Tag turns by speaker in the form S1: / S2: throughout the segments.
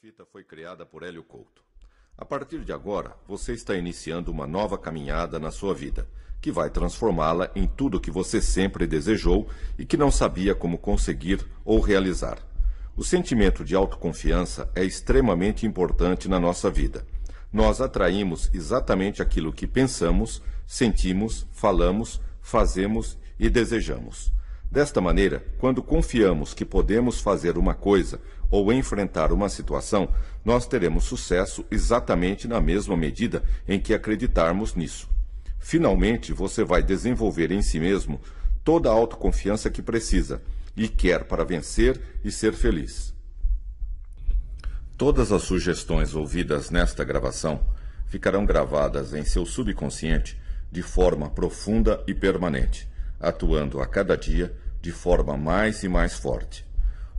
S1: fita foi criada por Hélio Couto. A partir de agora, você está iniciando uma nova caminhada na sua vida, que vai transformá-la em tudo que você sempre desejou e que não sabia como conseguir ou realizar. O sentimento de autoconfiança é extremamente importante na nossa vida. Nós atraímos exatamente aquilo que pensamos, sentimos, falamos, fazemos e desejamos. Desta maneira, quando confiamos que podemos fazer uma coisa ou enfrentar uma situação, nós teremos sucesso exatamente na mesma medida em que acreditarmos nisso. Finalmente, você vai desenvolver em si mesmo toda a autoconfiança que precisa e quer para vencer e ser feliz. Todas as sugestões ouvidas nesta gravação ficarão gravadas em seu subconsciente de forma profunda e permanente atuando a cada dia de forma mais e mais forte.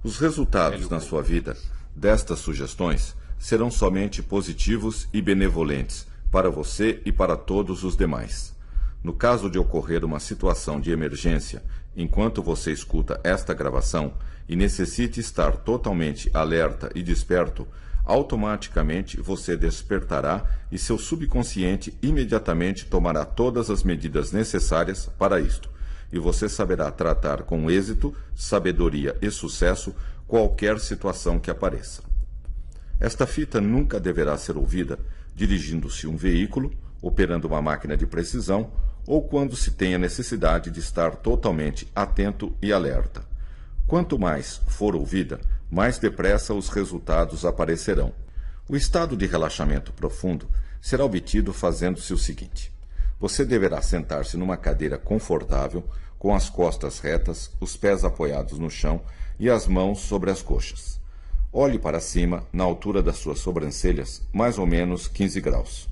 S1: Os resultados na sua vida destas sugestões serão somente positivos e benevolentes para você e para todos os demais. No caso de ocorrer uma situação de emergência, enquanto você escuta esta gravação e necessite estar totalmente alerta e desperto, automaticamente você despertará e seu subconsciente imediatamente tomará todas as medidas necessárias para isto e você saberá tratar com êxito, sabedoria e sucesso qualquer situação que apareça. Esta fita nunca deverá ser ouvida dirigindo-se um veículo, operando uma máquina de precisão ou quando se tenha necessidade de estar totalmente atento e alerta. Quanto mais for ouvida, mais depressa os resultados aparecerão. O estado de relaxamento profundo será obtido fazendo-se o seguinte: você deverá sentar-se numa cadeira confortável, com as costas retas, os pés apoiados no chão e as mãos sobre as coxas. Olhe para cima, na altura das suas sobrancelhas, mais ou menos 15 graus.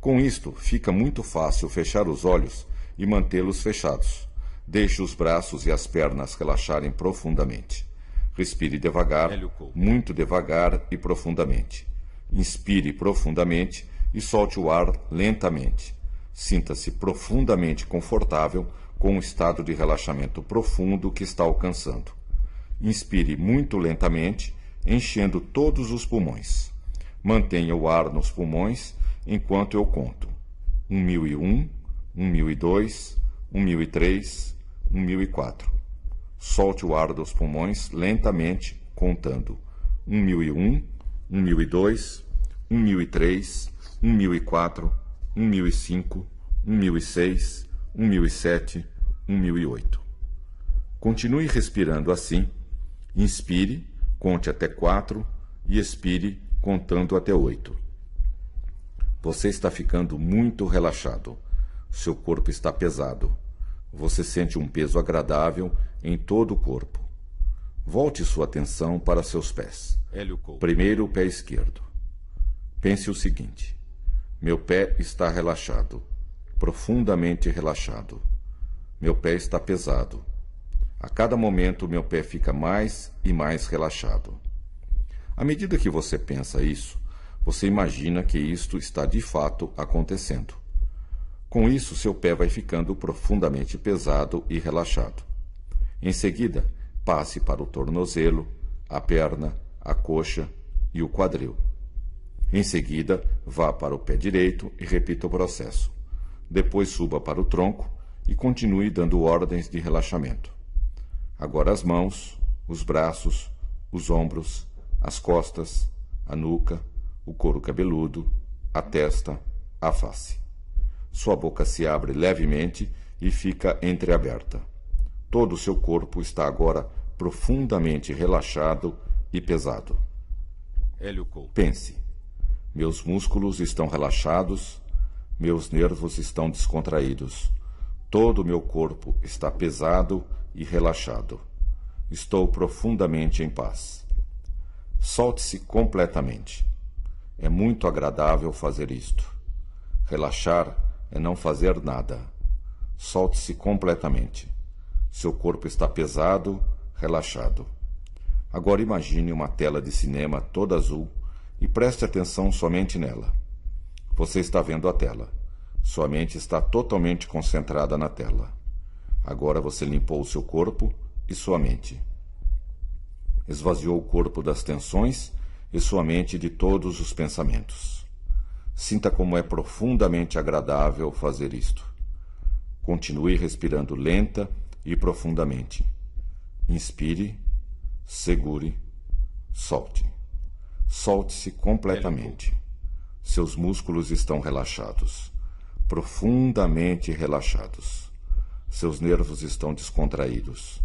S1: Com isto, fica muito fácil fechar os olhos e mantê-los fechados. Deixe os braços e as pernas relaxarem profundamente. Respire devagar, muito devagar e profundamente. Inspire profundamente e solte o ar lentamente. Sinta-se profundamente confortável com o estado de relaxamento profundo que está alcançando. Inspire muito lentamente, enchendo todos os pulmões. Mantenha o ar nos pulmões enquanto eu conto. 1001, 1002, 1003, 1004. Solte o ar dos pulmões lentamente, contando. 1001, 1002, 1003, 1004, 1005, 1006, 1007, 1008. Continue respirando assim. Inspire, conte até 4 e expire contando até 8. Você está ficando muito relaxado. Seu corpo está pesado. Você sente um peso agradável em todo o corpo. Volte sua atenção para seus pés. Primeiro o pé esquerdo. Pense o seguinte: meu pé está relaxado, profundamente relaxado. Meu pé está pesado. A cada momento, meu pé fica mais e mais relaxado. À medida que você pensa isso, você imagina que isto está de fato acontecendo. Com isso, seu pé vai ficando profundamente pesado e relaxado. Em seguida, passe para o tornozelo, a perna, a coxa e o quadril. Em seguida, vá para o pé direito e repita o processo. Depois suba para o tronco e continue dando ordens de relaxamento. Agora as mãos, os braços, os ombros, as costas, a nuca, o couro cabeludo, a testa, a face. Sua boca se abre levemente e fica entreaberta. Todo o seu corpo está agora profundamente relaxado e pesado. Pense. Meus músculos estão relaxados, meus nervos estão descontraídos. Todo o meu corpo está pesado e relaxado. Estou profundamente em paz. Solte-se completamente. É muito agradável fazer isto. Relaxar é não fazer nada. Solte-se completamente. Seu corpo está pesado, relaxado. Agora imagine uma tela de cinema toda azul e preste atenção somente nela. Você está vendo a tela. Sua mente está totalmente concentrada na tela. Agora você limpou o seu corpo e sua mente. Esvaziou o corpo das tensões e sua mente de todos os pensamentos. Sinta como é profundamente agradável fazer isto. Continue respirando lenta e profundamente. Inspire, segure, solte. Solte-se completamente. Seus músculos estão relaxados, profundamente relaxados. Seus nervos estão descontraídos.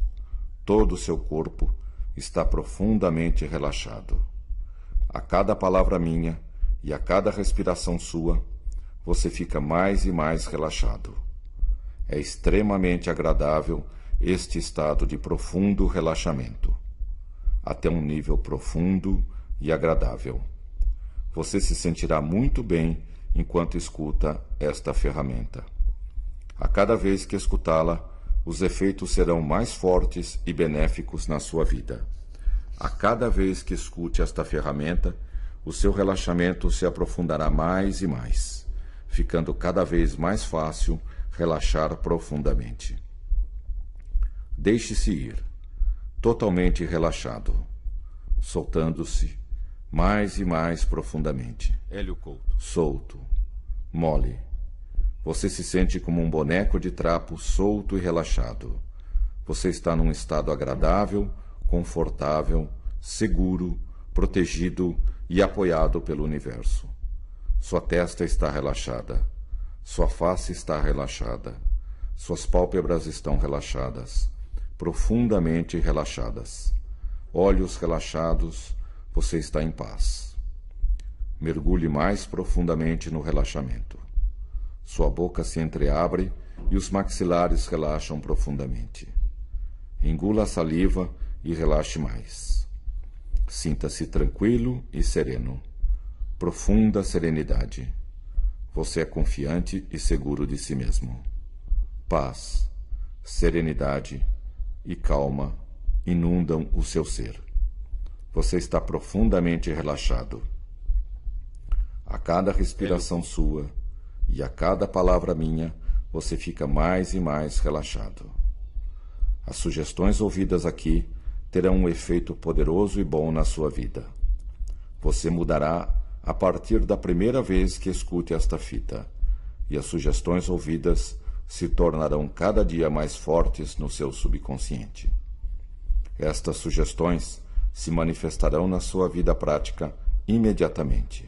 S1: Todo o seu corpo está profundamente relaxado. A cada palavra minha e a cada respiração sua, você fica mais e mais relaxado. É extremamente agradável este estado de profundo relaxamento, até um nível profundo e agradável. Você se sentirá muito bem enquanto escuta esta ferramenta. A cada vez que escutá-la, os efeitos serão mais fortes e benéficos na sua vida. A cada vez que escute esta ferramenta, o seu relaxamento se aprofundará mais e mais, ficando cada vez mais fácil relaxar profundamente. Deixe-se ir, totalmente relaxado, soltando-se mais e mais profundamente.
S2: Hélio Couto.
S1: Solto, mole. Você se sente como um boneco de trapo solto e relaxado. Você está num estado agradável, confortável, seguro, protegido e apoiado pelo universo. Sua testa está relaxada. Sua face está relaxada. Suas pálpebras estão relaxadas, profundamente relaxadas. Olhos relaxados, você está em paz. Mergulhe mais profundamente no relaxamento. Sua boca se entreabre e os maxilares relaxam profundamente. Engula a saliva e relaxe mais. Sinta-se tranquilo e sereno. Profunda serenidade. Você é confiante e seguro de si mesmo. Paz, serenidade e calma inundam o seu ser. Você está profundamente relaxado. A cada respiração sua e a cada palavra minha, você fica mais e mais relaxado. As sugestões ouvidas aqui terão um efeito poderoso e bom na sua vida. Você mudará a partir da primeira vez que escute esta fita, e as sugestões ouvidas se tornarão cada dia mais fortes no seu subconsciente. Estas sugestões se manifestarão na sua vida prática imediatamente.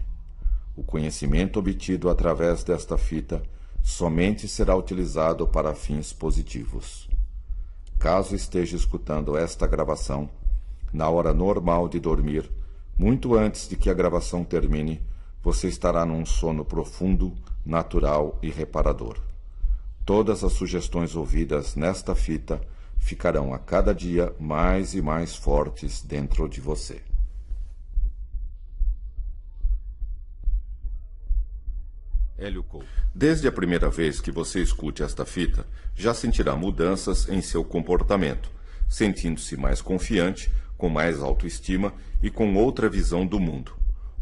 S1: O conhecimento obtido através desta fita somente será utilizado para fins positivos. Caso esteja escutando esta gravação, na hora normal de dormir, muito antes de que a gravação termine, você estará num sono profundo, natural e reparador. Todas as sugestões ouvidas nesta fita ficarão a cada dia mais e mais fortes dentro de você.
S2: Hélio Couto.
S1: Desde a primeira vez que você escute esta fita, já sentirá mudanças em seu comportamento, sentindo-se mais confiante, com mais autoestima e com outra visão do mundo.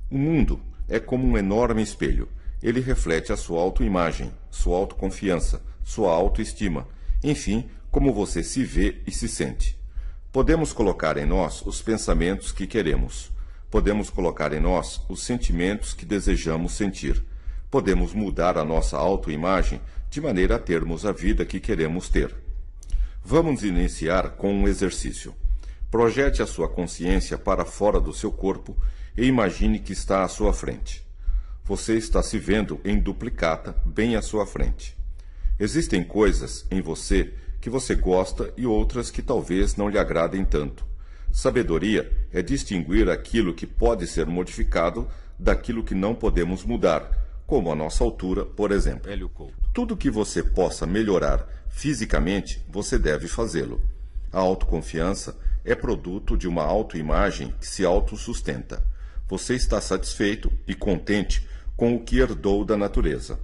S1: O mundo é como um enorme espelho. Ele reflete a sua autoimagem, sua autoconfiança, sua autoestima, enfim, como você se vê e se sente. Podemos colocar em nós os pensamentos que queremos. Podemos colocar em nós os sentimentos que desejamos sentir. Podemos mudar a nossa autoimagem de maneira a termos a vida que queremos ter. Vamos iniciar com um exercício. Projete a sua consciência para fora do seu corpo e imagine que está à sua frente. Você está se vendo em duplicata bem à sua frente. Existem coisas em você que você gosta e outras que talvez não lhe agradem tanto. Sabedoria é distinguir aquilo que pode ser modificado daquilo que não podemos mudar, como a nossa altura, por exemplo. Tudo que você possa melhorar fisicamente, você deve fazê-lo. A autoconfiança é produto de uma autoimagem que se autossustenta. Você está satisfeito e contente com o que herdou da natureza.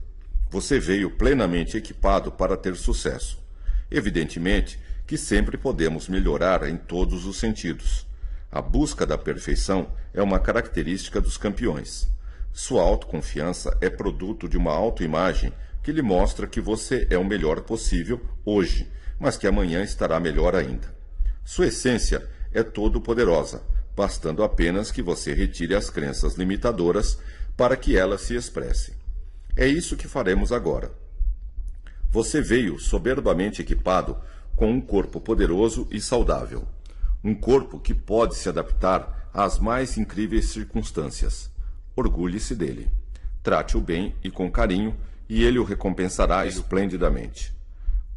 S1: Você veio plenamente equipado para ter sucesso. Evidentemente que sempre podemos melhorar em todos os sentidos. A busca da perfeição é uma característica dos campeões. Sua autoconfiança é produto de uma autoimagem que lhe mostra que você é o melhor possível hoje, mas que amanhã estará melhor ainda. Sua essência é todo-poderosa, bastando apenas que você retire as crenças limitadoras para que elas se expressem. É isso que faremos agora. Você veio soberbamente equipado com um corpo poderoso e saudável. Um corpo que pode se adaptar às mais incríveis circunstâncias. Orgulhe-se dele. Trate-o bem e com carinho, e ele o recompensará esplendidamente.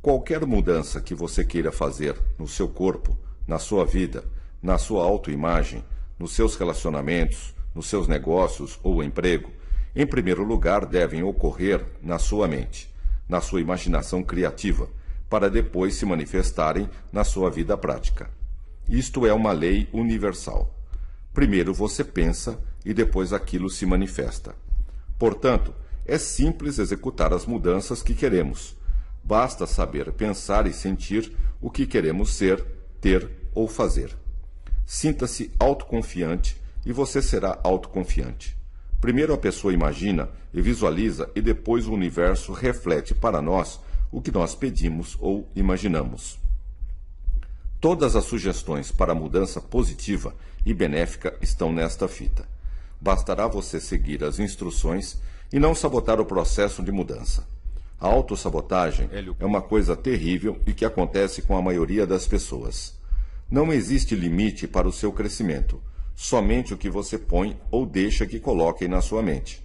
S1: Qualquer mudança que você queira fazer no seu corpo, na sua vida, na sua autoimagem, nos seus relacionamentos, nos seus negócios ou emprego, em primeiro lugar devem ocorrer na sua mente, na sua imaginação criativa, para depois se manifestarem na sua vida prática. Isto é uma lei universal. Primeiro você pensa e depois aquilo se manifesta. Portanto, é simples executar as mudanças que queremos. Basta saber pensar e sentir o que queremos ser, ter ou fazer. Sinta-se autoconfiante e você será autoconfiante. Primeiro a pessoa imagina e visualiza e depois o universo reflete para nós o que nós pedimos ou imaginamos. Todas as sugestões para a mudança positiva e benéfica estão nesta fita. Bastará você seguir as instruções e não sabotar o processo de mudança. A autossabotagem é uma coisa terrível e que acontece com a maioria das pessoas. Não existe limite para o seu crescimento, somente o que você põe ou deixa que coloquem na sua mente.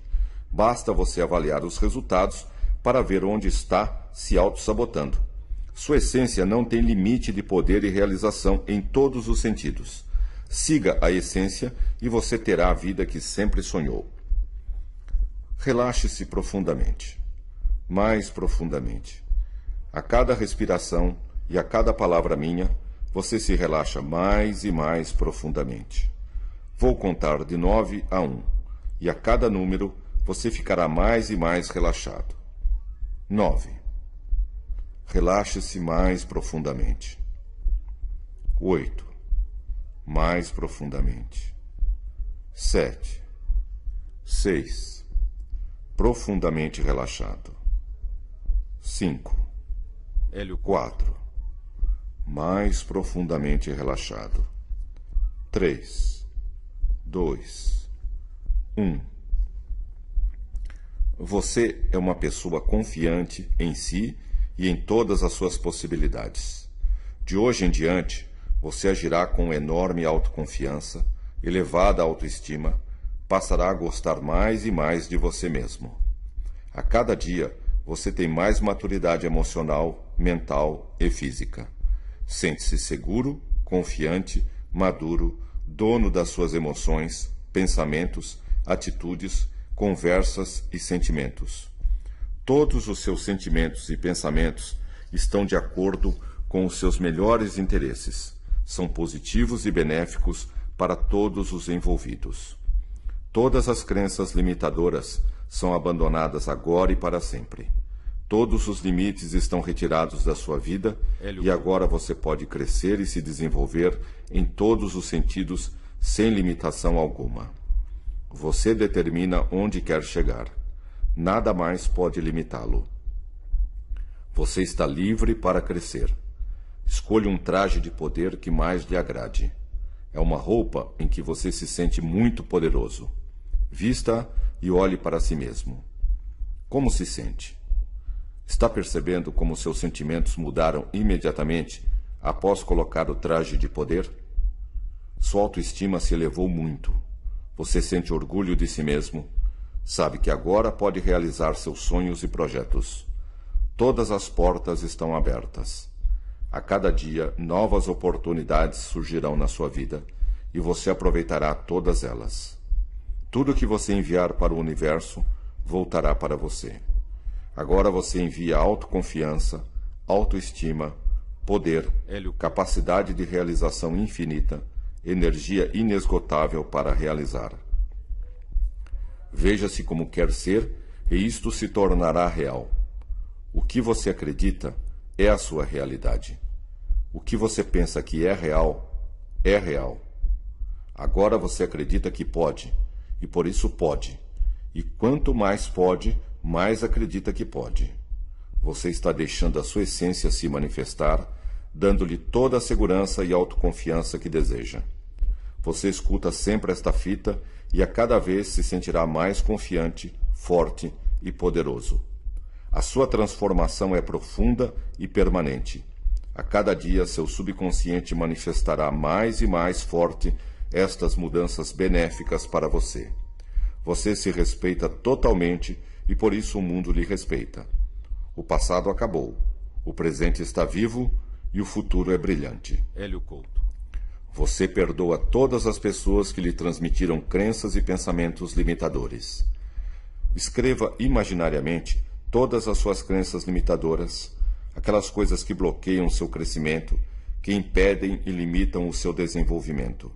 S1: Basta você avaliar os resultados para ver onde está se auto-sabotando. Sua essência não tem limite de poder e realização em todos os sentidos. Siga a essência e você terá a vida que sempre sonhou. Relaxe-se profundamente, mais profundamente. A cada respiração e a cada palavra minha, você se relaxa mais e mais profundamente. Vou contar de nove a um, e a cada número você ficará mais e mais relaxado. Nove. Relaxe-se mais profundamente. Oito. Mais profundamente. Sete. Seis. Profundamente relaxado. Cinco.
S2: Hélio
S1: Quatro mais profundamente relaxado. 3, 2, 1. Você é uma pessoa confiante em si e em todas as suas possibilidades. De hoje em diante, você agirá com enorme autoconfiança, elevada autoestima, passará a gostar mais e mais de você mesmo. A cada dia, você tem mais maturidade emocional, mental e física. Sente-se seguro, confiante, maduro, dono das suas emoções, pensamentos, atitudes, conversas e sentimentos. Todos os seus sentimentos e pensamentos estão de acordo com os seus melhores interesses. São positivos e benéficos para todos os envolvidos. Todas as crenças limitadoras são abandonadas agora e para sempre. Todos os limites estão retirados da sua vida e agora você pode crescer e se desenvolver em todos os sentidos sem limitação alguma. Você determina onde quer chegar. Nada mais pode limitá-lo. Você está livre para crescer. Escolha um traje de poder que mais lhe agrade. É uma roupa em que você se sente muito poderoso. Vista e olhe para si mesmo. Como se sente? Está percebendo como seus sentimentos mudaram imediatamente após colocar o traje de poder? Sua autoestima se elevou muito. Você sente orgulho de si mesmo. Sabe que agora pode realizar seus sonhos e projetos. Todas as portas estão abertas. A cada dia, novas oportunidades surgirão na sua vida e você aproveitará todas elas. Tudo que você enviar para o universo voltará para você. Agora você envia autoconfiança, autoestima, poder, capacidade de realização infinita, energia inesgotável para realizar. Veja-se como quer ser e isto se tornará real. O que você acredita é a sua realidade. O que você pensa que é real, é real. Agora você acredita que pode, e por isso pode. E quanto mais pode, mais acredita que pode. Você está deixando a sua essência se manifestar, dando-lhe toda a segurança e autoconfiança que deseja. Você escuta sempre esta fita e a cada vez se sentirá mais confiante, forte e poderoso. A sua transformação é profunda e permanente. A cada dia, seu subconsciente manifestará mais e mais forte estas mudanças benéficas para você. Você se respeita totalmente e por isso o mundo lhe respeita. O passado acabou, o presente está vivo e o futuro é brilhante.
S2: Hélio Couto.
S1: Você perdoa todas as pessoas que lhe transmitiram crenças e pensamentos limitadores. Escreva imaginariamente todas as suas crenças limitadoras, aquelas coisas que bloqueiam seu crescimento, que impedem e limitam o seu desenvolvimento.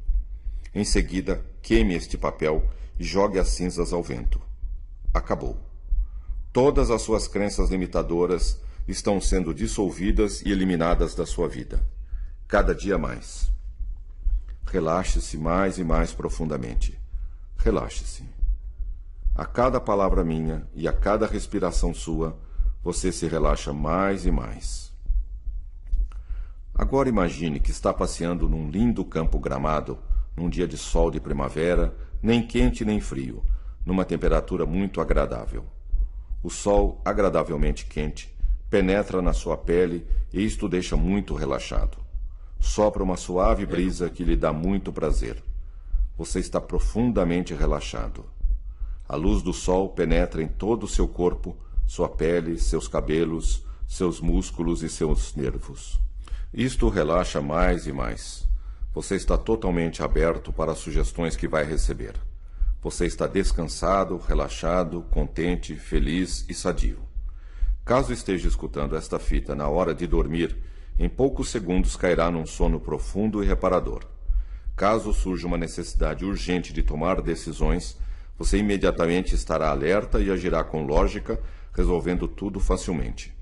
S1: Em seguida, queime este papel e jogue as cinzas ao vento. Acabou. Todas as suas crenças limitadoras estão sendo dissolvidas e eliminadas da sua vida. Cada dia mais. Relaxe-se mais e mais profundamente. Relaxe-se. A cada palavra minha e a cada respiração sua, você se relaxa mais e mais. Agora imagine que está passeando num lindo campo gramado, num dia de sol de primavera, nem quente nem frio, numa temperatura muito agradável. O sol, agradavelmente quente, penetra na sua pele e isto deixa muito relaxado. Sopra uma suave brisa que lhe dá muito prazer. Você está profundamente relaxado. A luz do sol penetra em todo o seu corpo, sua pele, seus cabelos, seus músculos e seus nervos. Isto relaxa mais e mais. Você está totalmente aberto para as sugestões que vai receber. Você está descansado, relaxado, contente, feliz e sadio. Caso esteja escutando esta fita na hora de dormir, em poucos segundos cairá num sono profundo e reparador. Caso surja uma necessidade urgente de tomar decisões, você imediatamente estará alerta e agirá com lógica resolvendo tudo facilmente.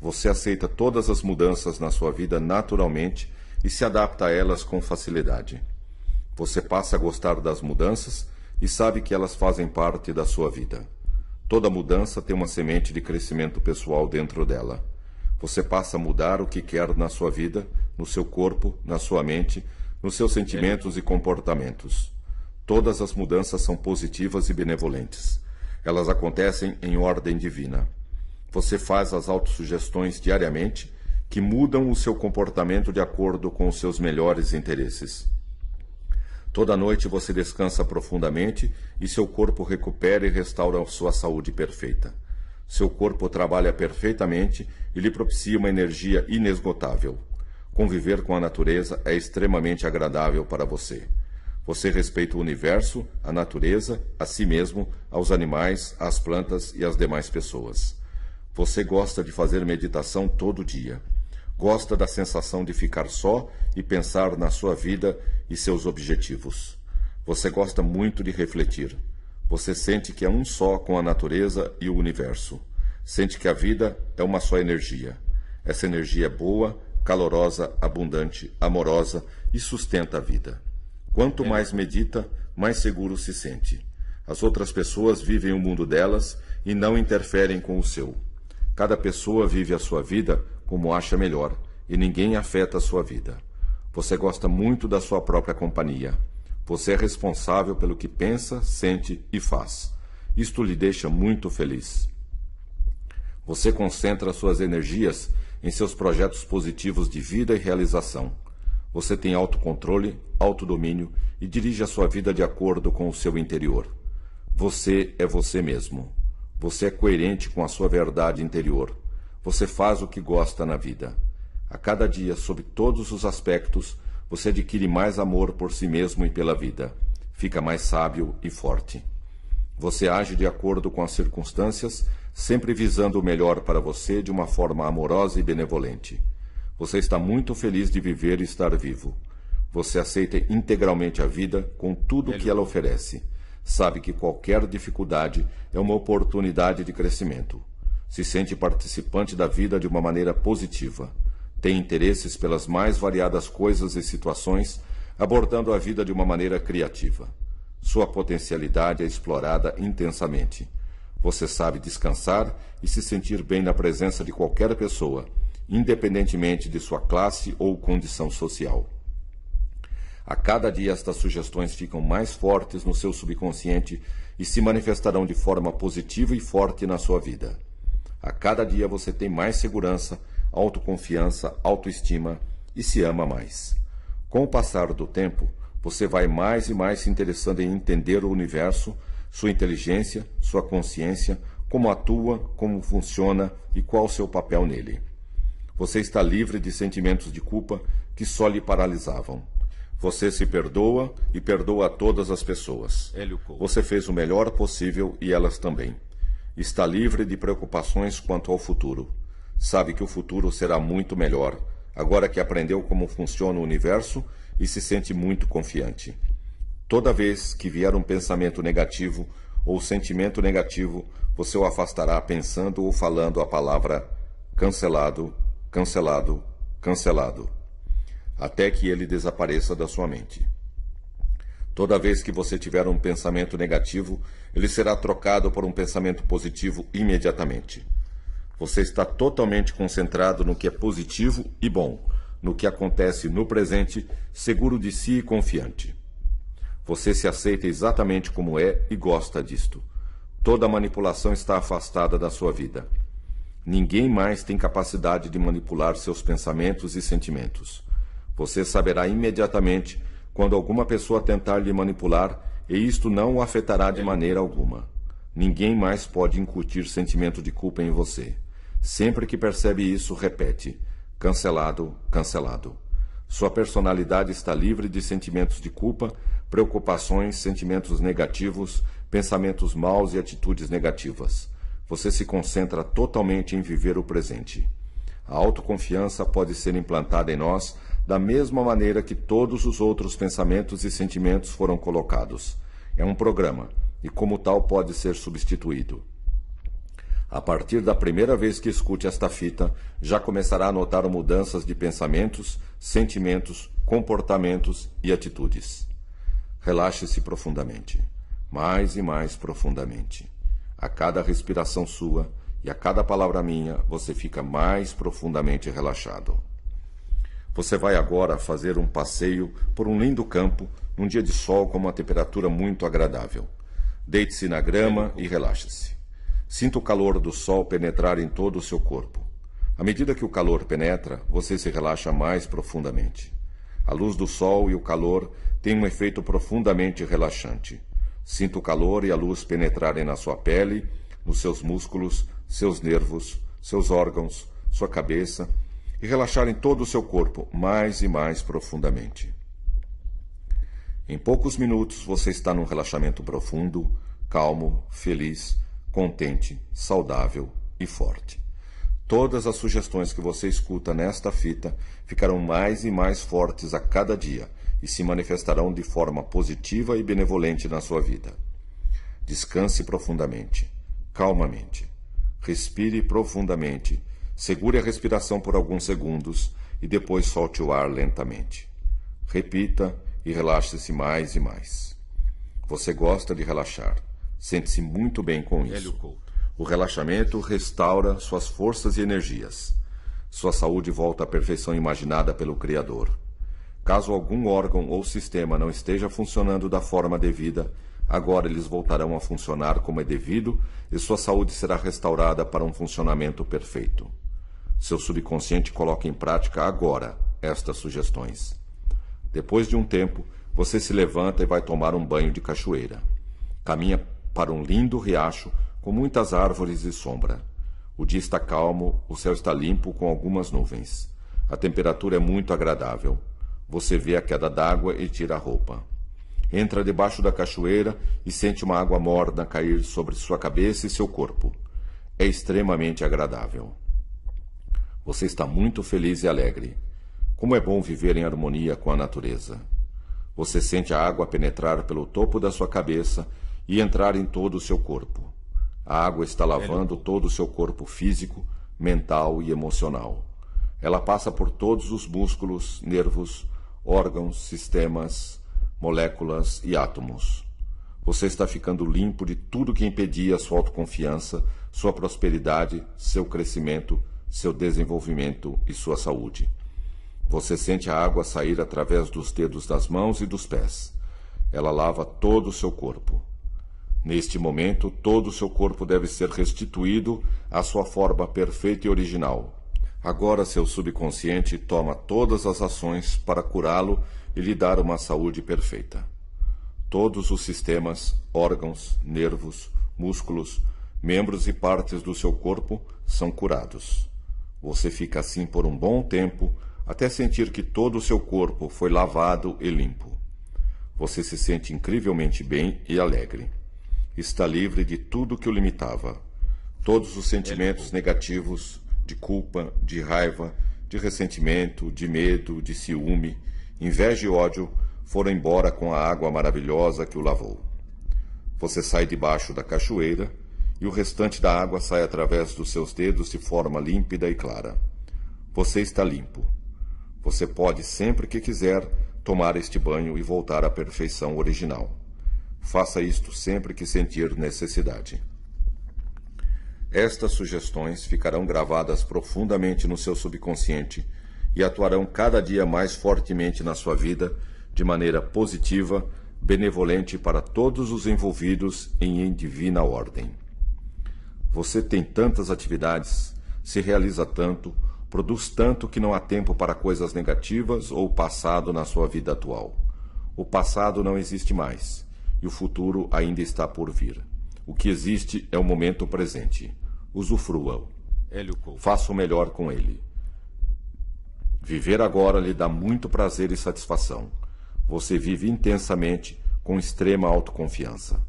S1: Você aceita todas as mudanças na sua vida naturalmente e se adapta a elas com facilidade. Você passa a gostar das mudanças e sabe que elas fazem parte da sua vida. Toda mudança tem uma semente de crescimento pessoal dentro dela. Você passa a mudar o que quer na sua vida, no seu corpo, na sua mente, nos seus sentimentos e comportamentos. Todas as mudanças são positivas e benevolentes. Elas acontecem em ordem divina. Você faz as autossugestões diariamente que mudam o seu comportamento de acordo com os seus melhores interesses. Toda noite você descansa profundamente e seu corpo recupera e restaura sua saúde perfeita. Seu corpo trabalha perfeitamente e lhe propicia uma energia inesgotável. Conviver com a natureza é extremamente agradável para você. Você respeita o universo, a natureza, a si mesmo, aos animais, às plantas e às demais pessoas. Você gosta de fazer meditação todo dia. Gosta da sensação de ficar só e pensar na sua vida e seus objetivos. Você gosta muito de refletir. Você sente que é um só com a natureza e o universo. Sente que a vida é uma só energia. Essa energia é boa, calorosa, abundante, amorosa e sustenta a vida. Quanto mais medita, mais seguro se sente. As outras pessoas vivem o mundo delas e não interferem com o seu. Cada pessoa vive a sua vida como acha melhor e ninguém afeta a sua vida. Você gosta muito da sua própria companhia. Você é responsável pelo que pensa, sente e faz. Isto lhe deixa muito feliz. Você concentra suas energias em seus projetos positivos de vida e realização. Você tem autocontrole, autodomínio e dirige a sua vida de acordo com o seu interior. Você é você mesmo. Você é coerente com a sua verdade interior. Você faz o que gosta na vida. A cada dia, sob todos os aspectos, você adquire mais amor por si mesmo e pela vida. Fica mais sábio e forte. Você age de acordo com as circunstâncias, sempre visando o melhor para você de uma forma amorosa e benevolente. Você está muito feliz de viver e estar vivo. Você aceita integralmente a vida com tudo o que ela oferece. Sabe que qualquer dificuldade é uma oportunidade de crescimento. Se sente participante da vida de uma maneira positiva. Tem interesses pelas mais variadas coisas e situações, abordando a vida de uma maneira criativa. Sua potencialidade é explorada intensamente. Você sabe descansar e se sentir bem na presença de qualquer pessoa independentemente de sua classe ou condição social. A cada dia estas sugestões ficam mais fortes no seu subconsciente e se manifestarão de forma positiva e forte na sua vida. A cada dia você tem mais segurança, autoconfiança, autoestima e se ama mais. Com o passar do tempo, você vai mais e mais se interessando em entender o universo, sua inteligência, sua consciência, como atua, como funciona e qual o seu papel nele. Você está livre de sentimentos de culpa que só lhe paralisavam. Você se perdoa e perdoa a todas as pessoas. Você fez o melhor possível e elas também. Está livre de preocupações quanto ao futuro. Sabe que o futuro será muito melhor, agora que aprendeu como funciona o universo e se sente muito confiante. Toda vez que vier um pensamento negativo ou sentimento negativo, você o afastará pensando ou falando a palavra cancelado, cancelado, cancelado, até que ele desapareça da sua mente. Toda vez que você tiver um pensamento negativo, ele será trocado por um pensamento positivo imediatamente. Você está totalmente concentrado no que é positivo e bom, no que acontece no presente, seguro de si e confiante. Você se aceita exatamente como é e gosta disto. Toda manipulação está afastada da sua vida. Ninguém mais tem capacidade de manipular seus pensamentos e sentimentos. Você saberá imediatamente quando alguma pessoa tentar lhe manipular e isto não o afetará de maneira alguma. Ninguém mais pode incutir sentimento de culpa em você. Sempre que percebe isso, repete: cancelado, cancelado. Sua personalidade está livre de sentimentos de culpa, preocupações, sentimentos negativos, pensamentos maus e atitudes negativas. Você se concentra totalmente em viver o presente. A autoconfiança pode ser implantada em nós da mesma maneira que todos os outros pensamentos e sentimentos foram colocados. É um programa e, como tal, pode ser substituído. A partir da primeira vez que escute esta fita, já começará a notar mudanças de pensamentos, sentimentos, comportamentos e atitudes. Relaxe-se profundamente mais e mais profundamente. A cada respiração sua e a cada palavra minha, você fica mais profundamente relaxado. Você vai agora fazer um passeio por um lindo campo num dia de sol com uma temperatura muito agradável. Deite-se na grama e relaxe-se. Sinta o calor do sol penetrar em todo o seu corpo. À medida que o calor penetra, você se relaxa mais profundamente. A luz do sol e o calor têm um efeito profundamente relaxante. Sinta o calor e a luz penetrarem na sua pele, nos seus músculos, seus nervos, seus órgãos, sua cabeça e relaxarem todo o seu corpo mais e mais profundamente. Em poucos minutos você está num relaxamento profundo, calmo, feliz, contente, saudável e forte. Todas as sugestões que você escuta nesta fita ficarão mais e mais fortes a cada dia e se manifestarão de forma positiva e benevolente na sua vida. Descanse profundamente, calmamente. Respire profundamente, segure a respiração por alguns segundos e depois solte o ar lentamente. Repita e relaxe-se mais e mais. Você gosta de relaxar. Sente-se muito bem com isso. O relaxamento restaura suas forças e energias. Sua saúde volta à perfeição imaginada pelo Criador. Caso algum órgão ou sistema não esteja funcionando da forma devida, agora eles voltarão a funcionar como é devido e sua saúde será restaurada para um funcionamento perfeito. Seu subconsciente coloca em prática agora estas sugestões. Depois de um tempo, você se levanta e vai tomar um banho de cachoeira. Caminha para um lindo riacho com muitas árvores e sombra. O dia está calmo, o céu está limpo com algumas nuvens. A temperatura é muito agradável. Você vê a queda d'água e tira a roupa. Entra debaixo da cachoeira e sente uma água morna cair sobre sua cabeça e seu corpo. É extremamente agradável. Você está muito feliz e alegre. Como é bom viver em harmonia com a natureza. Você sente a água penetrar pelo topo da sua cabeça e entrar em todo o seu corpo. A água está lavando todo o seu corpo físico, mental e emocional. Ela passa por todos os músculos, nervos, órgãos, sistemas, moléculas e átomos. Você está ficando limpo de tudo que impedia sua autoconfiança, sua prosperidade, seu crescimento, seu desenvolvimento e sua saúde. Você sente a água sair através dos dedos das mãos e dos pés. Ela lava todo o seu corpo. Neste momento, todo o seu corpo deve ser restituído à sua forma perfeita e original. Agora, seu subconsciente toma todas as ações para curá-lo e lhe dar uma saúde perfeita. Todos os sistemas, órgãos, nervos, músculos, membros e partes do seu corpo são curados. Você fica assim por um bom tempo até sentir que todo o seu corpo foi lavado e limpo. Você se sente incrivelmente bem e alegre. Está livre de tudo que o limitava. Todos os sentimentos negativos de culpa, de raiva, de ressentimento, de medo, de ciúme, inveja e ódio foram embora com a água maravilhosa que o lavou. Você sai debaixo da cachoeira e o restante da água sai através dos seus dedos de forma límpida e clara. Você está limpo. Você pode, sempre que quiser, tomar este banho e voltar à perfeição original. Faça isto sempre que sentir necessidade. Estas sugestões ficarão gravadas profundamente no seu subconsciente e atuarão cada dia mais fortemente na sua vida de maneira positiva, benevolente para todos os envolvidos em divina ordem. Você tem tantas atividades, se realiza tanto, produz tanto que não há tempo para coisas negativas ou passado na sua vida atual. O passado não existe mais e o futuro ainda está por vir. O que existe é o momento presente usufrua-o. Faça o melhor com ele. Viver agora lhe dá muito prazer e satisfação. Você vive intensamente, com extrema autoconfiança.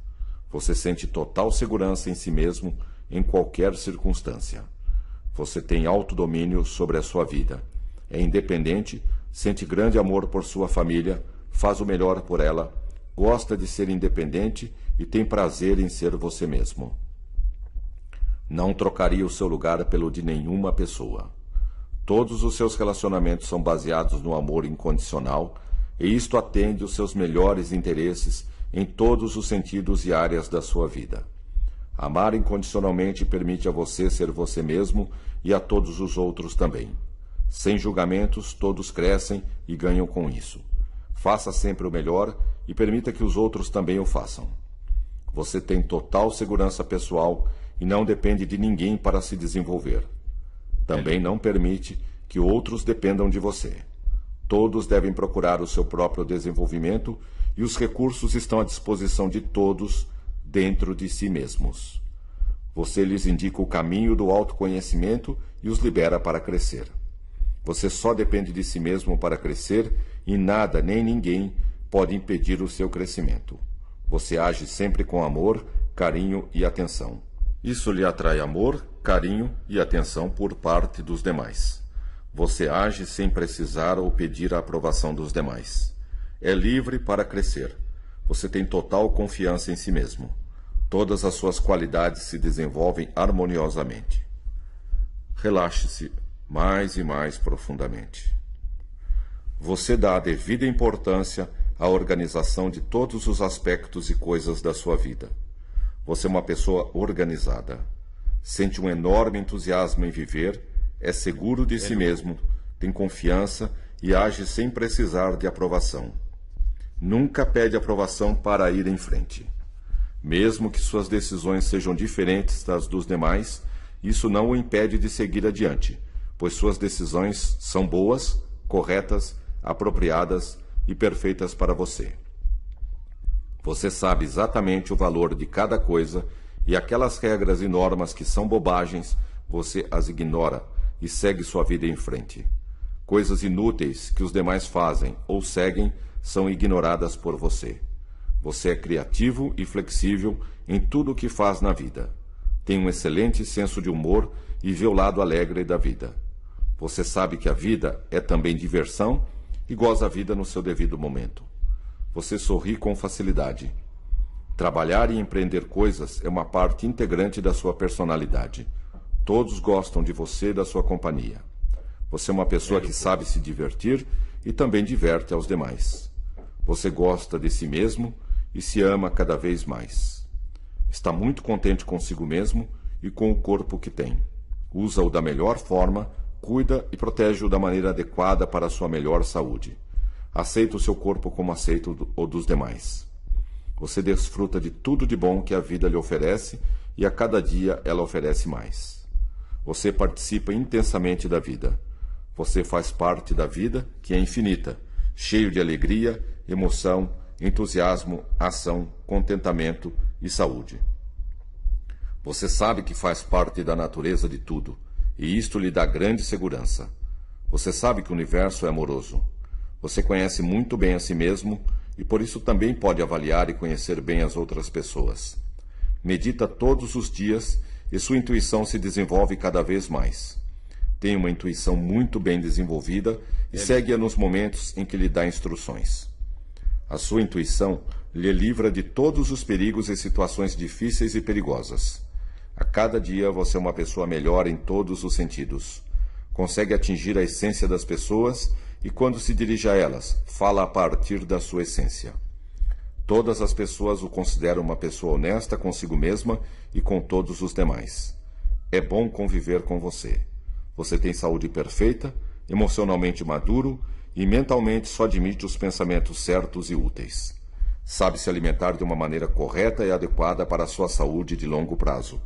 S1: Você sente total segurança em si mesmo em qualquer circunstância. Você tem autodomínio sobre a sua vida. É independente, sente grande amor por sua família, faz o melhor por ela, gosta de ser independente e tem prazer em ser você mesmo. Não trocaria o seu lugar pelo de nenhuma pessoa. Todos os seus relacionamentos são baseados no amor incondicional e isto atende os seus melhores interesses em todos os sentidos e áreas da sua vida. Amar incondicionalmente permite a você ser você mesmo e a todos os outros também. Sem julgamentos, todos crescem e ganham com isso. Faça sempre o melhor e permita que os outros também o façam. Você tem total segurança pessoal e não depende de ninguém para se desenvolver. Também não permite que outros dependam de você. Todos devem procurar o seu próprio desenvolvimento e os recursos estão à disposição de todos dentro de si mesmos. Você lhes indica o caminho do autoconhecimento e os libera para crescer. Você só depende de si mesmo para crescer e nada nem ninguém pode impedir o seu crescimento. Você age sempre com amor, carinho e atenção. Isso lhe atrai amor, carinho e atenção por parte dos demais. Você age sem precisar ou pedir a aprovação dos demais. É livre para crescer. Você tem total confiança em si mesmo. Todas as suas qualidades se desenvolvem harmoniosamente. Relaxe-se mais e mais profundamente. Você dá a devida importância à organização de todos os aspectos e coisas da sua vida. Você é uma pessoa organizada. Sente um enorme entusiasmo em viver, é seguro de si mesmo, tem confiança e age sem precisar de aprovação. Nunca pede aprovação para ir em frente. Mesmo que suas decisões sejam diferentes das dos demais, isso não o impede de seguir adiante, pois suas decisões são boas, corretas, apropriadas e perfeitas para você. Você sabe exatamente o valor de cada coisa e aquelas regras e normas que são bobagens, você as ignora e segue sua vida em frente. Coisas inúteis que os demais fazem ou seguem são ignoradas por você. Você é criativo e flexível em tudo o que faz na vida. Tem um excelente senso de humor e vê o lado alegre da vida. Você sabe que a vida é também diversão e goza a vida no seu devido momento você sorri com facilidade. Trabalhar e empreender coisas é uma parte integrante da sua personalidade. Todos gostam de você e da sua companhia. Você é uma pessoa que sabe se divertir e também diverte aos demais. Você gosta de si mesmo e se ama cada vez mais. Está muito contente consigo mesmo e com o corpo que tem. Usa-o da melhor forma, cuida e protege-o da maneira adequada para a sua melhor saúde. Aceita o seu corpo como aceita o dos demais. Você desfruta de tudo de bom que a vida lhe oferece e a cada dia ela oferece mais. Você participa intensamente da vida. Você faz parte da vida que é infinita, cheio de alegria, emoção, entusiasmo, ação, contentamento e saúde. Você sabe que faz parte da natureza de tudo, e isto lhe dá grande segurança. Você sabe que o universo é amoroso. Você conhece muito bem a si mesmo e por isso também pode avaliar e conhecer bem as outras pessoas. Medita todos os dias e sua intuição se desenvolve cada vez mais. Tem uma intuição muito bem desenvolvida e segue-a nos momentos em que lhe dá instruções. A sua intuição lhe livra de todos os perigos e situações difíceis e perigosas. A cada dia você é uma pessoa melhor em todos os sentidos. Consegue atingir a essência das pessoas e, quando se dirige a elas, fala a partir da sua essência. Todas as pessoas o consideram uma pessoa honesta consigo mesma e com todos os demais. É bom conviver com você. Você tem saúde perfeita, emocionalmente maduro e mentalmente só admite os pensamentos certos e úteis. Sabe se alimentar de uma maneira correta e adequada para a sua saúde de longo prazo.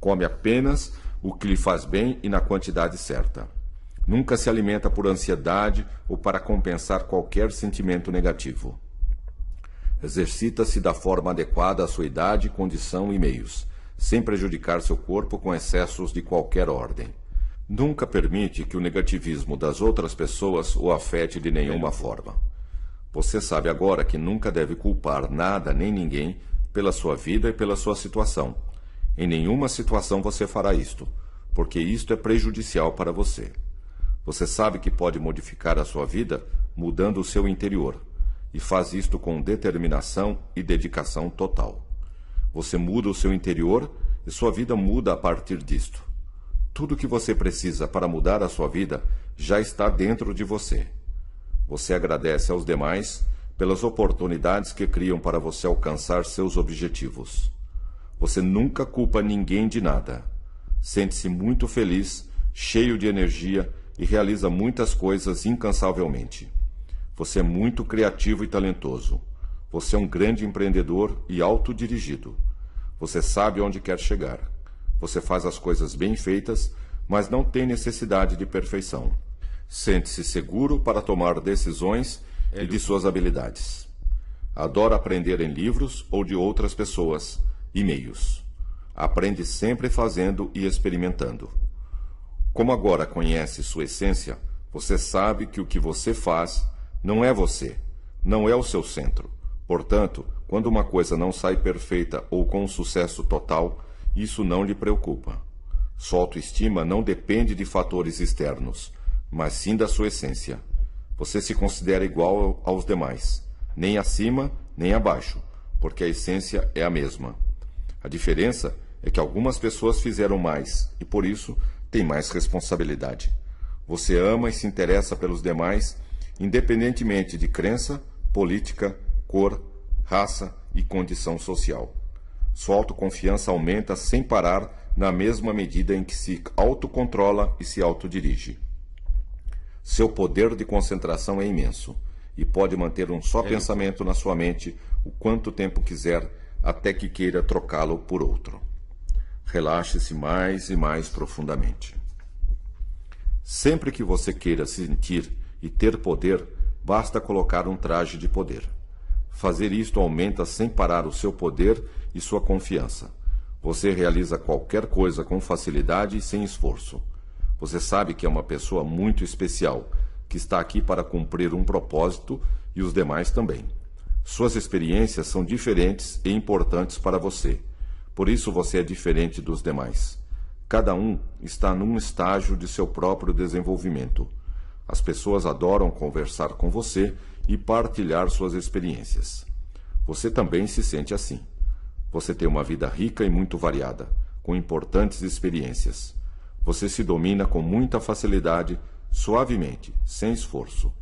S1: Come apenas o que lhe faz bem e na quantidade certa. Nunca se alimenta por ansiedade ou para compensar qualquer sentimento negativo. Exercita-se da forma adequada à sua idade, condição e meios, sem prejudicar seu corpo com excessos de qualquer ordem. Nunca permite que o negativismo das outras pessoas o afete de nenhuma forma. Você sabe agora que nunca deve culpar nada nem ninguém pela sua vida e pela sua situação em nenhuma situação você fará isto, porque isto é prejudicial para você. Você sabe que pode modificar a sua vida mudando o seu interior, e faz isto com determinação e dedicação total. Você muda o seu interior e sua vida muda a partir disto. Tudo o que você precisa para mudar a sua vida já está dentro de você. Você agradece aos demais pelas oportunidades que criam para você alcançar seus objetivos. Você nunca culpa ninguém de nada. Sente-se muito feliz, cheio de energia e realiza muitas coisas incansavelmente. Você é muito criativo e talentoso. Você é um grande empreendedor e autodirigido. Você sabe onde quer chegar. Você faz as coisas bem feitas, mas não tem necessidade de perfeição. Sente-se seguro para tomar decisões e de suas habilidades. Adora aprender em livros ou de outras pessoas e meios. Aprende sempre fazendo e experimentando. Como agora conhece sua essência, você sabe que o que você faz não é você, não é o seu centro. Portanto, quando uma coisa não sai perfeita ou com sucesso total, isso não lhe preocupa. Sua autoestima não depende de fatores externos, mas sim da sua essência. Você se considera igual aos demais, nem acima nem abaixo, porque a essência é a mesma. A diferença é que algumas pessoas fizeram mais e por isso têm mais responsabilidade. Você ama e se interessa pelos demais, independentemente de crença, política, cor, raça e condição social. Sua autoconfiança aumenta sem parar na mesma medida em que se autocontrola e se autodirige. Seu poder de concentração é imenso e pode manter um só é. pensamento na sua mente o quanto tempo quiser até que queira trocá-lo por outro. Relaxe-se mais e mais profundamente. Sempre que você queira sentir e ter poder, basta colocar um traje de poder. Fazer isto aumenta sem parar o seu poder e sua confiança. Você realiza qualquer coisa com facilidade e sem esforço. Você sabe que é uma pessoa muito especial, que está aqui para cumprir um propósito e os demais também. Suas experiências são diferentes e importantes para você. Por isso você é diferente dos demais. Cada um está num estágio de seu próprio desenvolvimento. As pessoas adoram conversar com você e partilhar suas experiências. Você também se sente assim. Você tem uma vida rica e muito variada, com importantes experiências. Você se domina com muita facilidade, suavemente, sem esforço.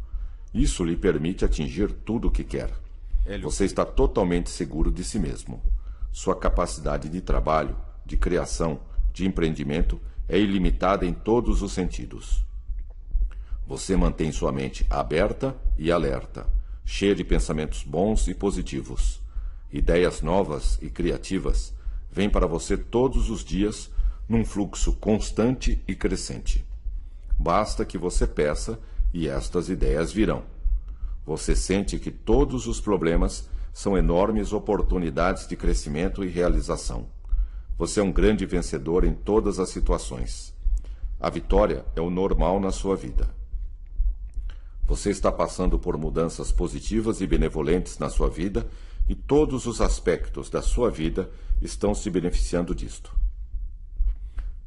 S1: Isso lhe permite atingir tudo o que quer. Você está totalmente seguro de si mesmo. Sua capacidade de trabalho, de criação, de empreendimento é ilimitada em todos os sentidos. Você mantém sua mente aberta e alerta, cheia de pensamentos bons e positivos. Ideias novas e criativas vêm para você todos os dias num fluxo constante e crescente. Basta que você peça e estas ideias virão. Você sente que todos os problemas são enormes oportunidades de crescimento e realização. Você é um grande vencedor em todas as situações. A vitória é o normal na sua vida. Você está passando por mudanças positivas e benevolentes na sua vida e todos os aspectos da sua vida estão se beneficiando disto.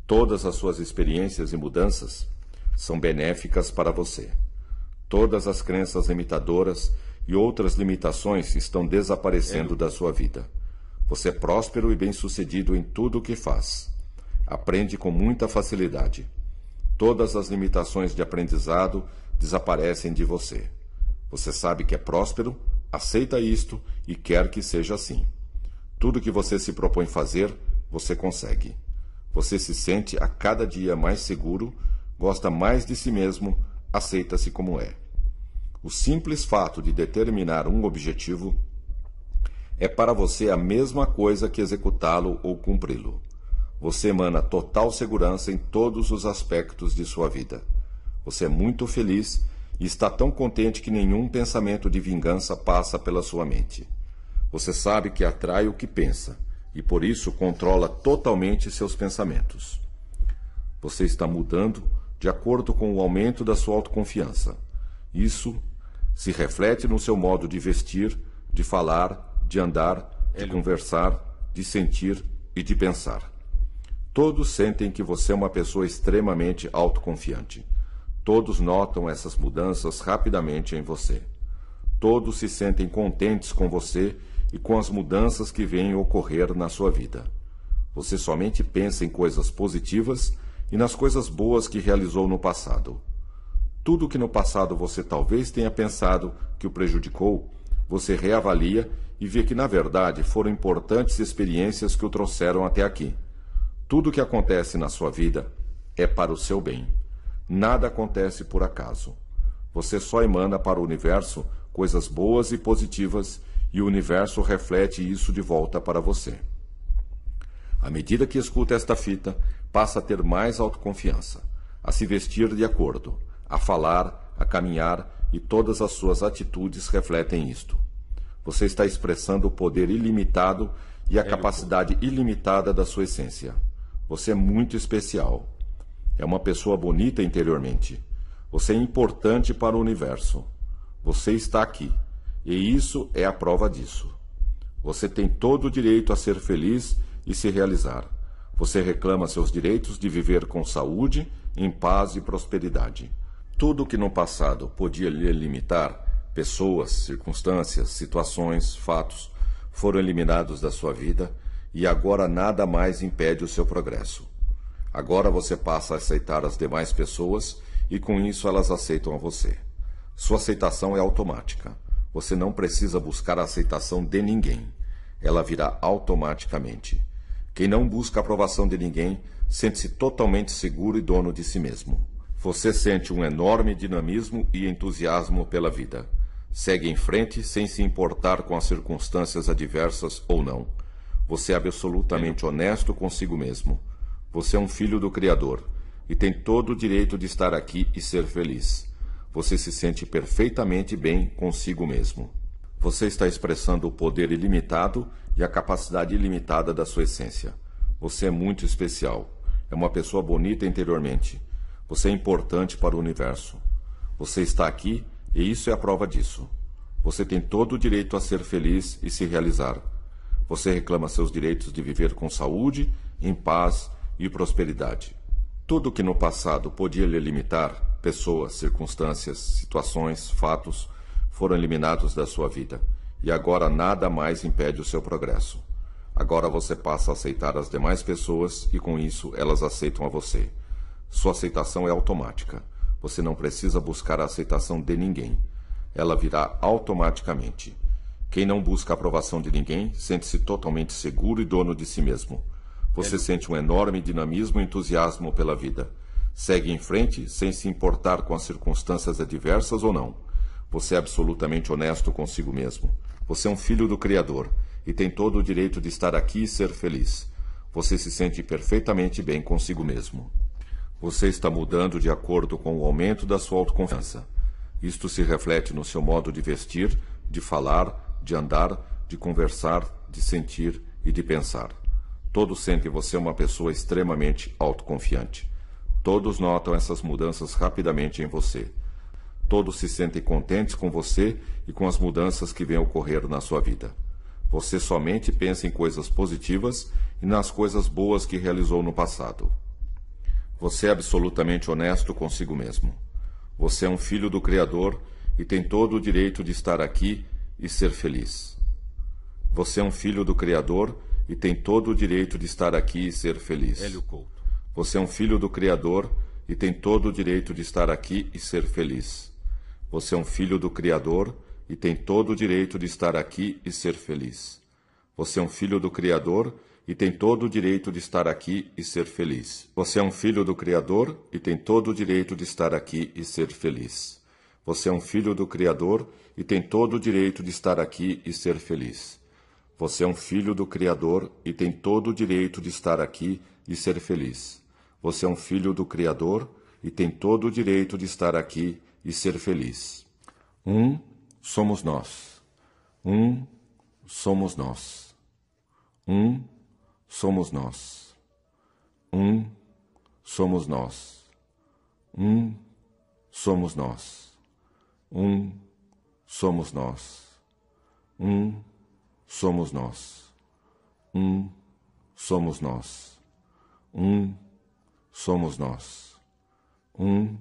S1: Todas as suas experiências e mudanças são benéficas para você. Todas as crenças limitadoras e outras limitações estão desaparecendo da sua vida. Você é próspero e bem-sucedido em tudo o que faz. Aprende com muita facilidade. Todas as limitações de aprendizado desaparecem de você. Você sabe que é próspero, aceita isto e quer que seja assim. Tudo que você se propõe fazer, você consegue. Você se sente a cada dia mais seguro, gosta mais de si mesmo, aceita-se como é. O simples fato de determinar um objetivo é para você a mesma coisa que executá-lo ou cumpri-lo. Você emana total segurança em todos os aspectos de sua vida. Você é muito feliz e está tão contente que nenhum pensamento de vingança passa pela sua mente. Você sabe que atrai o que pensa e por isso controla totalmente seus pensamentos. Você está mudando de acordo com o aumento da sua autoconfiança. Isso se reflete no seu modo de vestir, de falar, de andar, de conversar, de sentir e de pensar. Todos sentem que você é uma pessoa extremamente autoconfiante. Todos notam essas mudanças rapidamente em você. Todos se sentem contentes com você e com as mudanças que vêm ocorrer na sua vida. Você somente pensa em coisas positivas e nas coisas boas que realizou no passado. Tudo que no passado você talvez tenha pensado que o prejudicou, você reavalia e vê que na verdade foram importantes experiências que o trouxeram até aqui. Tudo que acontece na sua vida é para o seu bem. Nada acontece por acaso. Você só emana para o universo coisas boas e positivas e o universo reflete isso de volta para você. À medida que escuta esta fita, passa a ter mais autoconfiança, a se vestir de acordo, a falar, a caminhar e todas as suas atitudes refletem isto. Você está expressando o poder ilimitado e a capacidade ilimitada da sua essência. Você é muito especial. É uma pessoa bonita interiormente. Você é importante para o universo. Você está aqui. E isso é a prova disso. Você tem todo o direito a ser feliz e se realizar. Você reclama seus direitos de viver com saúde, em paz e prosperidade. Tudo que no passado podia lhe limitar, pessoas, circunstâncias, situações, fatos, foram eliminados da sua vida e agora nada mais impede o seu progresso. Agora você passa a aceitar as demais pessoas e com isso elas aceitam a você. Sua aceitação é automática. Você não precisa buscar a aceitação de ninguém. Ela virá automaticamente. Quem não busca a aprovação de ninguém sente-se totalmente seguro e dono de si mesmo. Você sente um enorme dinamismo e entusiasmo pela vida. Segue em frente sem se importar com as circunstâncias adversas ou não. Você é absolutamente honesto consigo mesmo. Você é um filho do Criador e tem todo o direito de estar aqui e ser feliz. Você se sente perfeitamente bem consigo mesmo. Você está expressando o poder ilimitado e a capacidade ilimitada da sua essência. Você é muito especial. É uma pessoa bonita interiormente você é importante para o universo. Você está aqui e isso é a prova disso. Você tem todo o direito a ser feliz e se realizar. Você reclama seus direitos de viver com saúde, em paz e prosperidade. Tudo que no passado podia lhe limitar, pessoas, circunstâncias, situações, fatos, foram eliminados da sua vida, e agora nada mais impede o seu progresso. Agora você passa a aceitar as demais pessoas e com isso elas aceitam a você. Sua aceitação é automática. Você não precisa buscar a aceitação de ninguém. Ela virá automaticamente. Quem não busca a aprovação de ninguém sente-se totalmente seguro e dono de si mesmo. Você sente um enorme dinamismo e entusiasmo pela vida. Segue em frente sem se importar com as circunstâncias adversas ou não. Você é absolutamente honesto consigo mesmo. Você é um filho do Criador e tem todo o direito de estar aqui e ser feliz. Você se sente perfeitamente bem consigo mesmo. Você está mudando de acordo com o aumento da sua autoconfiança. Isto se reflete no seu modo de vestir, de falar, de andar, de conversar, de sentir e de pensar. Todos sentem você uma pessoa extremamente autoconfiante. Todos notam essas mudanças rapidamente em você. Todos se sentem contentes com você e com as mudanças que vêm ocorrer na sua vida. Você somente pensa em coisas positivas e nas coisas boas que realizou no passado. Você é absolutamente honesto consigo mesmo. Você é um filho do Criador e tem todo o direito de estar aqui e ser feliz. Você é um filho do Criador e tem todo o direito de estar aqui e ser feliz.
S2: Hélio Couto.
S1: Você é um filho do Criador e tem todo o direito de estar aqui e ser feliz. Você é um filho do Criador e tem todo o direito de estar aqui e ser feliz. Você é um filho do Criador e tem todo o direito de estar aqui e ser feliz. Você é um filho do Criador e tem todo o direito de estar aqui e ser feliz. Você é um filho do Criador e tem todo o direito de estar aqui e ser feliz. Você é um filho do Criador e tem todo o direito de estar aqui e ser feliz. Você é um filho do Criador e tem todo o direito de estar aqui e ser feliz. Um somos nós. Um somos nós. Um somos nós. Um somos nós. Um somos nós. Um somos nós. Um somos nós. Um somos nós. Um somos nós. Um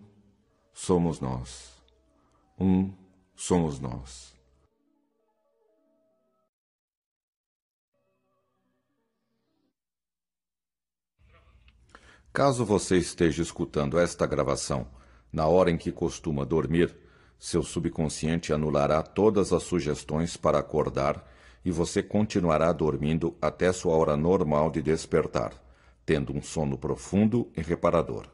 S1: somos nós. Um somos nós. Caso você esteja escutando esta gravação na hora em que costuma dormir, seu subconsciente anulará todas as sugestões para acordar e você continuará dormindo até sua hora normal de despertar, tendo um sono profundo e reparador.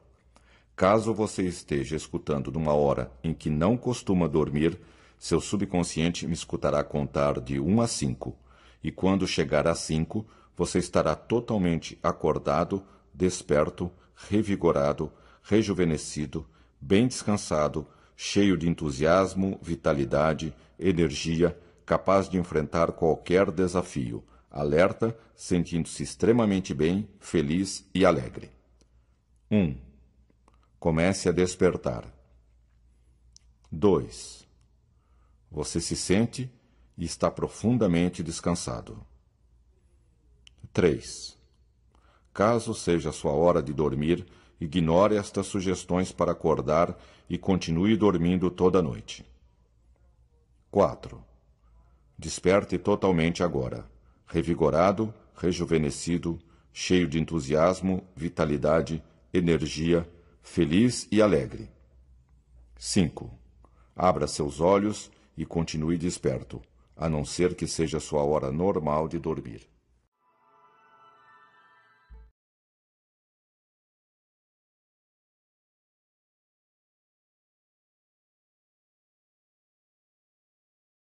S1: Caso você esteja escutando numa hora em que não costuma dormir, seu subconsciente me escutará contar de 1 a 5, e quando chegar a 5, você estará totalmente acordado desperto, revigorado, rejuvenescido, bem descansado, cheio de entusiasmo, vitalidade, energia, capaz de enfrentar qualquer desafio, alerta, sentindo-se extremamente bem, feliz e alegre. 1. Um, comece a despertar. 2. Você se sente e está profundamente descansado. 3. Caso seja sua hora de dormir, ignore estas sugestões para acordar e continue dormindo toda a noite. 4. Desperte totalmente agora, revigorado, rejuvenescido, cheio de entusiasmo, vitalidade, energia, feliz e alegre. 5. Abra seus olhos e continue desperto, a não ser que seja sua hora normal de dormir.